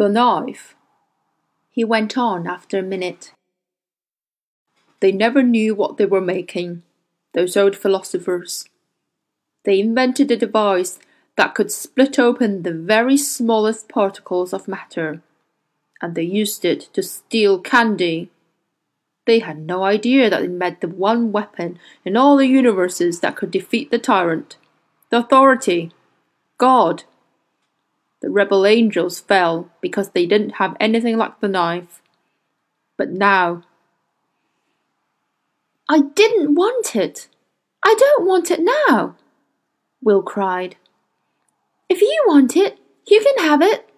The knife, he went on after a minute. They never knew what they were making, those old philosophers. They invented a device that could split open the very smallest particles of matter, and they used it to steal candy. They had no idea that they made the one weapon in all the universes that could defeat the tyrant, the authority, God. The rebel angels fell because they didn't have anything like the knife. But now. I didn't want it. I don't want it now, Will cried. If you want it, you can have it.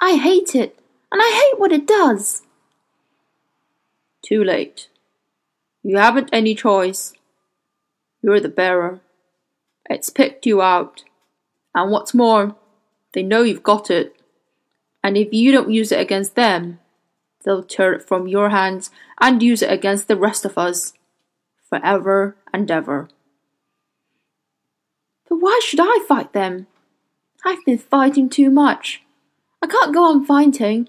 I hate it, and I hate what it does. Too late. You haven't any choice. You're the bearer. It's picked you out. And what's more, they know you've got it. And if you don't use it against them, they'll tear it from your hands and use it against the rest of us. Forever and ever. But why should I fight them? I've been fighting too much. I can't go on fighting.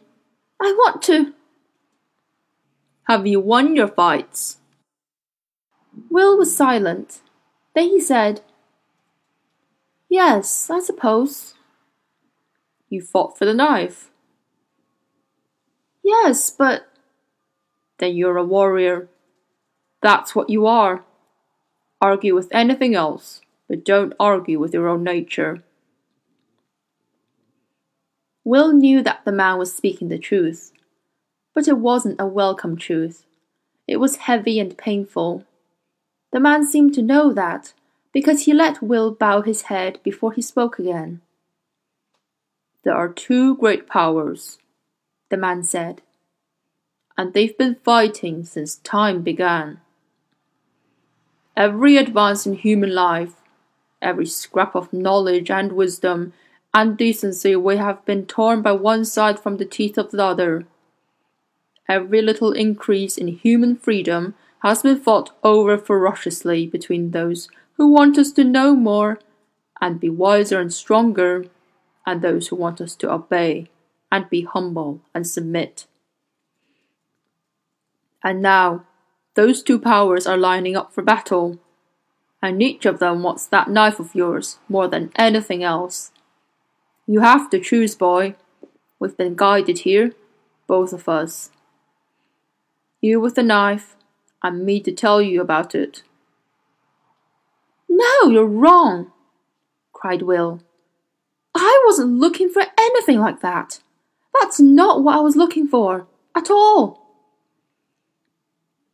I want to. Have you won your fights? Will was silent. Then he said, Yes, I suppose. You fought for the knife? Yes, but. Then you're a warrior. That's what you are. Argue with anything else, but don't argue with your own nature. Will knew that the man was speaking the truth. But it wasn't a welcome truth. It was heavy and painful. The man seemed to know that, because he let Will bow his head before he spoke again. There are two great powers, the man said, and they've been fighting since time began. Every advance in human life, every scrap of knowledge and wisdom and decency we have been torn by one side from the teeth of the other. Every little increase in human freedom has been fought over ferociously between those who want us to know more and be wiser and stronger, and those who want us to obey and be humble and submit. And now, those two powers are lining up for battle, and each of them wants that knife of yours more than anything else. You have to choose, boy. We've been guided here, both of us you with the knife, and me to tell you about it. No, you're wrong, cried Will. I wasn't looking for anything like that. That's not what I was looking for, at all.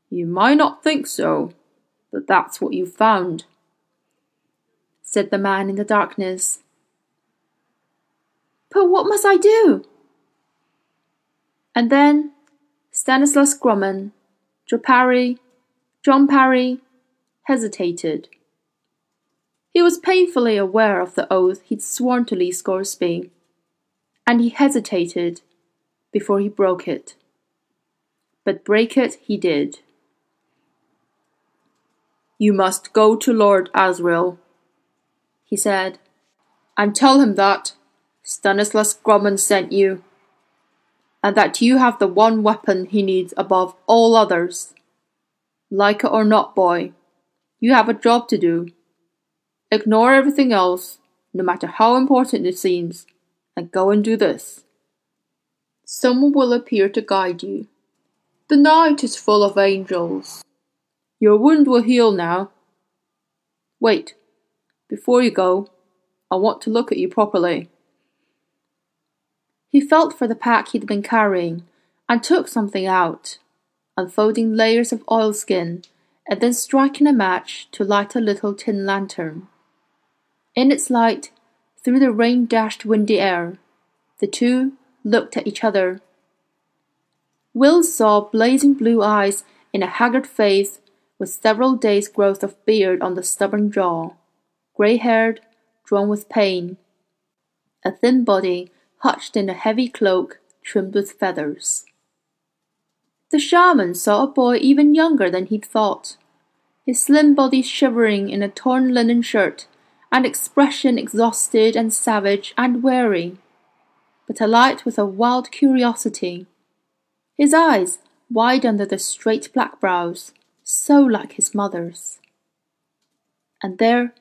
You might not think so, but that's what you found, said the man in the darkness. But what must I do? And then Stanislaus Grumman, Jopari, John Parry, hesitated. He was painfully aware of the oath he'd sworn to Lee Scoresby, and he hesitated before he broke it. But break it he did. You must go to Lord Asriel, he said, and tell him that Stanislaus Grumman sent you and that you have the one weapon he needs above all others. Like it or not, boy, you have a job to do. Ignore everything else, no matter how important it seems, and go and do this. Someone will appear to guide you. The night is full of angels. Your wound will heal now. Wait, before you go, I want to look at you properly. He felt for the pack he'd been carrying and took something out, unfolding layers of oilskin and then striking a match to light a little tin lantern. In its light, through the rain dashed windy air, the two looked at each other. Will saw blazing blue eyes in a haggard face with several days' growth of beard on the stubborn jaw, grey haired, drawn with pain, a thin body hutched in a heavy cloak trimmed with feathers. The shaman saw a boy even younger than he'd thought, his slim body shivering in a torn linen shirt, and expression exhausted and savage and weary. but alight with a wild curiosity. His eyes, wide under the straight black brows, so like his mother's. And there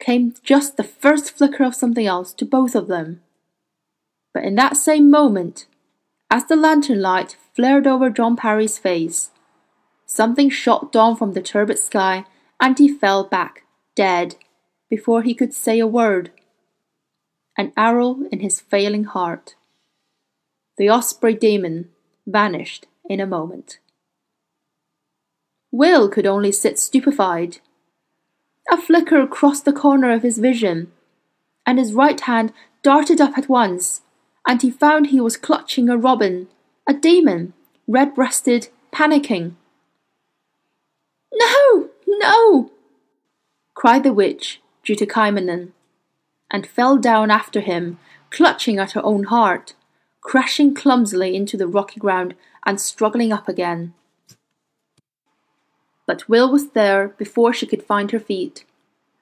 came just the first flicker of something else to both of them. But in that same moment, as the lantern light flared over John Parry's face, something shot down from the turbid sky and he fell back, dead, before he could say a word. An arrow in his failing heart. The osprey demon vanished in a moment. Will could only sit stupefied. A flicker crossed the corner of his vision, and his right hand darted up at once, and he found he was clutching a robin, a demon, red breasted, panicking. No, no! cried the witch, Juta Kamainen, and fell down after him, clutching at her own heart, crashing clumsily into the rocky ground and struggling up again. But Will was there before she could find her feet,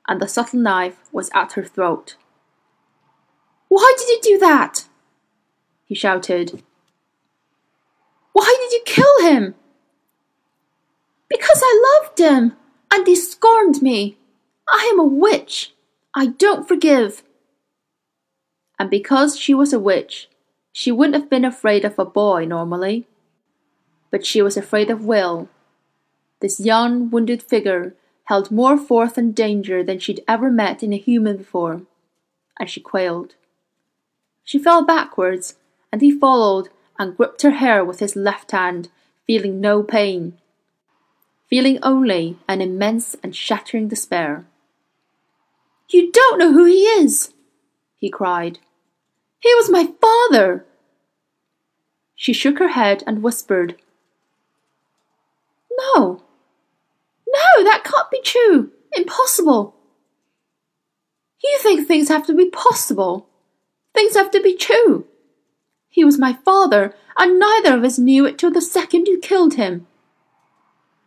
and the subtle knife was at her throat. Why did you do that? he shouted. Why did you kill him? Because I loved him, and he scorned me. I am a witch. I don't forgive. And because she was a witch, she wouldn't have been afraid of a boy normally. But she was afraid of Will. This young, wounded figure held more force and danger than she'd ever met in a human before, and she quailed. She fell backwards, and he followed and gripped her hair with his left hand, feeling no pain, feeling only an immense and shattering despair. You don't know who he is, he cried. He was my father. She shook her head and whispered, No, no, that can't be true. Impossible. You think things have to be possible. Things have to be true. He was my father, and neither of us knew it till the second you killed him.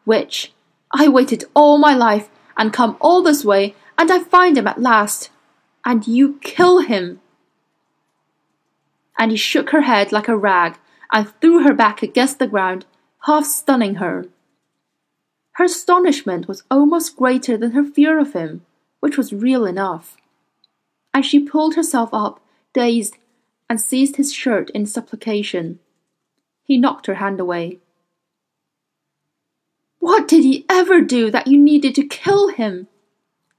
Which I waited all my life and come all this way, and I find him at last, and you kill him. And he shook her head like a rag and threw her back against the ground, half stunning her. Her astonishment was almost greater than her fear of him, which was real enough. And she pulled herself up, dazed, and seized his shirt in supplication. He knocked her hand away. What did he ever do that you needed to kill him?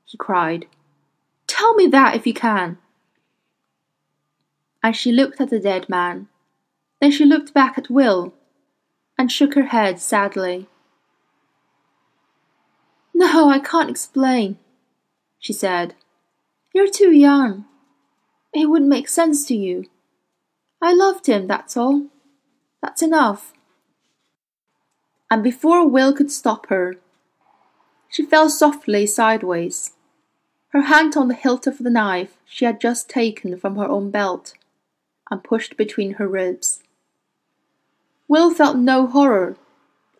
He cried. Tell me that if you can. And she looked at the dead man. Then she looked back at Will and shook her head sadly. No, I can't explain, she said. You're too young. It wouldn't make sense to you. I loved him, that's all. That's enough. And before Will could stop her, she fell softly sideways, her hand on the hilt of the knife she had just taken from her own belt and pushed between her ribs. Will felt no horror,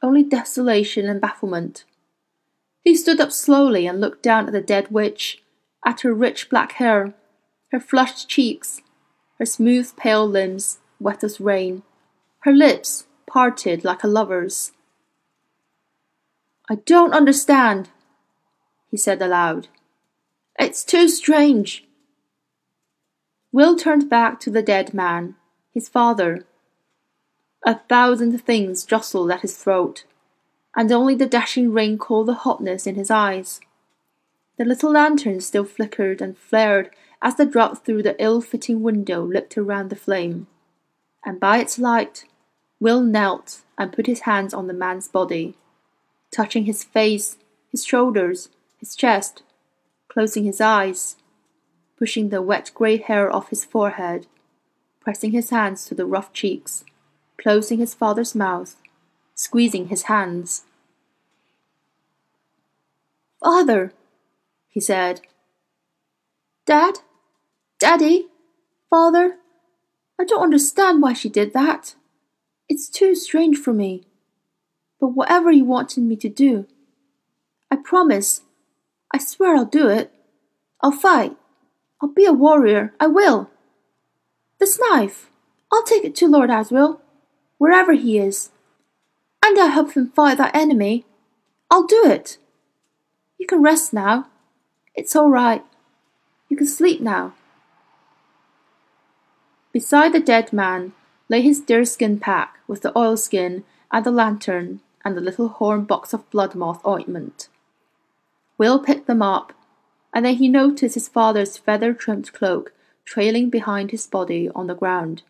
only desolation and bafflement. He stood up slowly and looked down at the dead witch, at her rich black hair, her flushed cheeks, her smooth pale limbs, wet as rain, her lips parted like a lover's. I don't understand, he said aloud. It's too strange. Will turned back to the dead man, his father. A thousand things jostled at his throat and only the dashing rain cooled the hotness in his eyes. The little lantern still flickered and flared as the draught through the ill fitting window lipped around the flame, and by its light Will knelt and put his hands on the man's body, touching his face, his shoulders, his chest, closing his eyes, pushing the wet grey hair off his forehead, pressing his hands to the rough cheeks, closing his father's mouth, squeezing his hands. Father, he said. Dad? Daddy? Father? I don't understand why she did that. It's too strange for me. But whatever you wanted me to do, I promise. I swear I'll do it. I'll fight. I'll be a warrior. I will. This knife. I'll take it to Lord Asriel, wherever he is, and I'll help him fight that enemy. I'll do it. You can rest now. It's all right. You can sleep now. Beside the dead man lay his deerskin pack with the oilskin and the lantern and the little horn box of bloodmoss ointment. Will picked them up, and then he noticed his father's feather trimmed cloak trailing behind his body on the ground,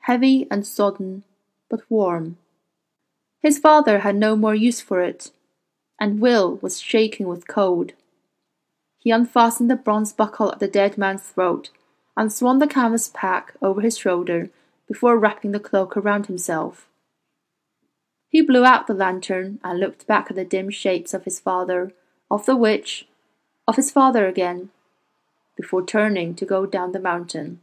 heavy and sodden, but warm. His father had no more use for it, and Will was shaking with cold. He unfastened the bronze buckle at the dead man's throat and swung the canvas pack over his shoulder before wrapping the cloak around himself. He blew out the lantern and looked back at the dim shapes of his father, of the witch, of his father again, before turning to go down the mountain.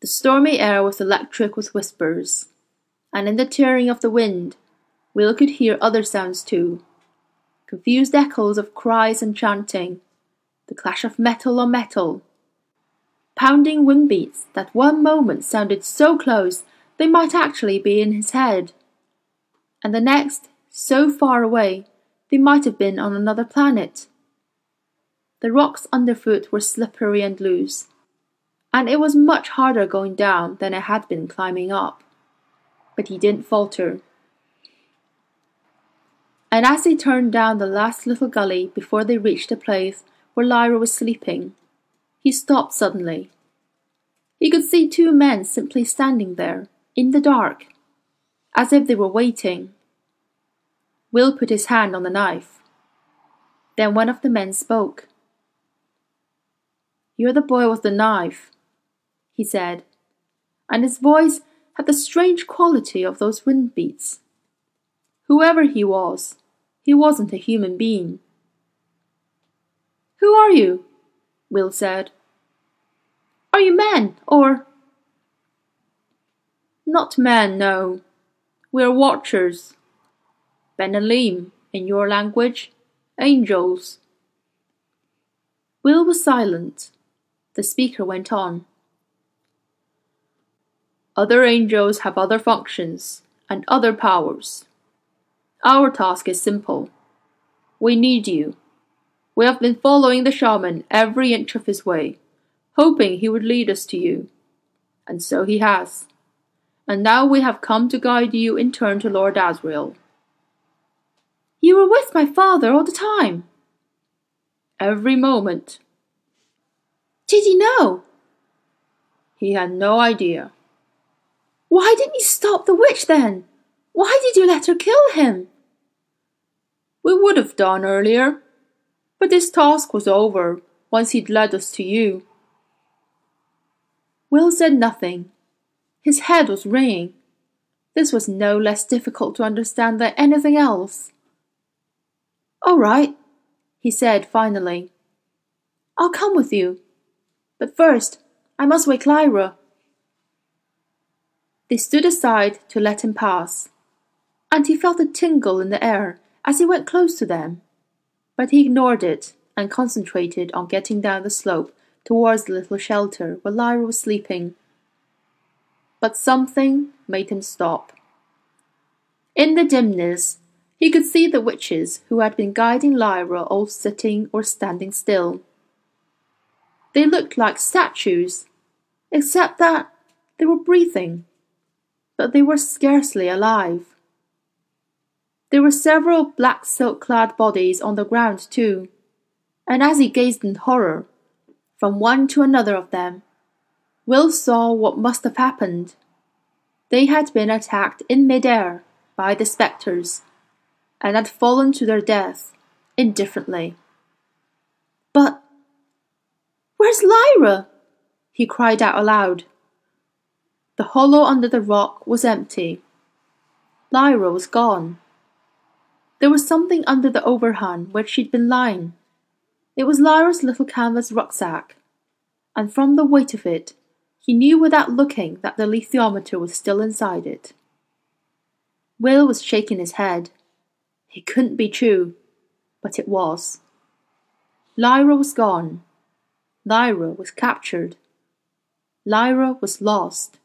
The stormy air was electric with whispers, and in the tearing of the wind, Will could hear other sounds too confused echoes of cries and chanting, the clash of metal on metal, pounding wind beats that one moment sounded so close they might actually be in his head, and the next so far away they might have been on another planet. The rocks underfoot were slippery and loose, and it was much harder going down than it had been climbing up. But he didn't falter. And as they turned down the last little gully before they reached the place where Lyra was sleeping, he stopped suddenly. He could see two men simply standing there, in the dark, as if they were waiting. Will put his hand on the knife. Then one of the men spoke. You're the boy with the knife, he said, and his voice had the strange quality of those wind beats. Whoever he was, he wasn't a human being. Who are you? Will said. Are you men, or not men, no. We're watchers. Bene elim, in your language, angels. Will was silent. The speaker went on. Other angels have other functions and other powers. Our task is simple. We need you. We have been following the shaman every inch of his way, hoping he would lead us to you. And so he has and now we have come to guide you in turn to Lord Asriel. You were with my father all the time. Every moment. Did he know? He had no idea. Why didn't you stop the witch then? Why did you let her kill him? We would have done earlier, but this task was over once he'd led us to you. Will said nothing his head was ringing. This was no less difficult to understand than anything else. All right, he said finally. I'll come with you. But first, I must wake Lyra. They stood aside to let him pass, and he felt a tingle in the air as he went close to them. But he ignored it and concentrated on getting down the slope towards the little shelter where Lyra was sleeping but something made him stop. In the dimness, he could see the witches who had been guiding Lyra all sitting or standing still. They looked like statues, except that they were breathing, but they were scarcely alive. There were several black silk clad bodies on the ground, too, and as he gazed in horror, from one to another of them, Will saw what must have happened. They had been attacked in midair by the spectres and had fallen to their death indifferently. But where's Lyra? he cried out aloud. The hollow under the rock was empty. Lyra was gone. There was something under the overhang where she'd been lying. It was Lyra's little canvas rucksack, and from the weight of it, he knew without looking that the alethiometer was still inside it. Will was shaking his head. It couldn't be true, but it was. Lyra was gone. Lyra was captured. Lyra was lost.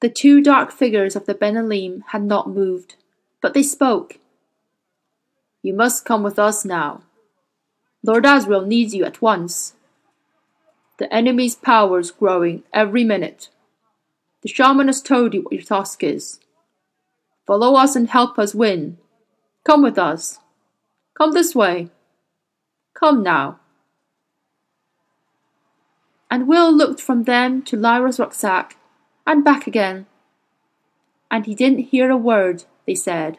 The two dark figures of the bene elim had not moved, but they spoke. You must come with us now. Lord Asriel needs you at once. The enemy's power is growing every minute. The shaman has told you what your task is. Follow us and help us win. Come with us. Come this way. Come now. And Will looked from them to Lyra's rucksack and back again. And he didn't hear a word they said.